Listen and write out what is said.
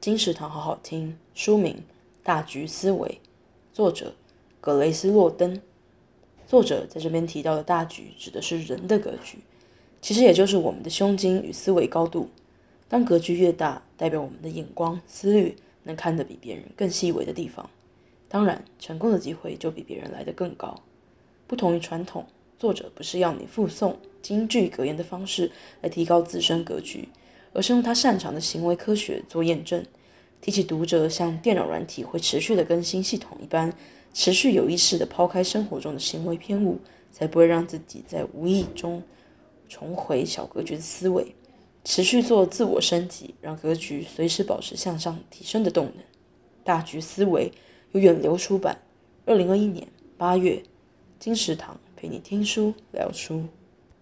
金石堂好好听。书名《大局思维》，作者格雷斯·洛登。作者在这边提到的大局，指的是人的格局，其实也就是我们的胸襟与思维高度。当格局越大，代表我们的眼光、思虑能看得比别人更细微的地方，当然，成功的机会就比别人来得更高。不同于传统，作者不是要你复诵金句格言的方式来提高自身格局，而是用他擅长的行为科学做验证。提起读者像电脑软体会持续的更新系统一般，持续有意识的抛开生活中的行为偏误，才不会让自己在无意中重回小格局的思维，持续做自我升级，让格局随时保持向上提升的动能。大局思维由远流出版，二零二一年八月，金石堂陪你听书聊书。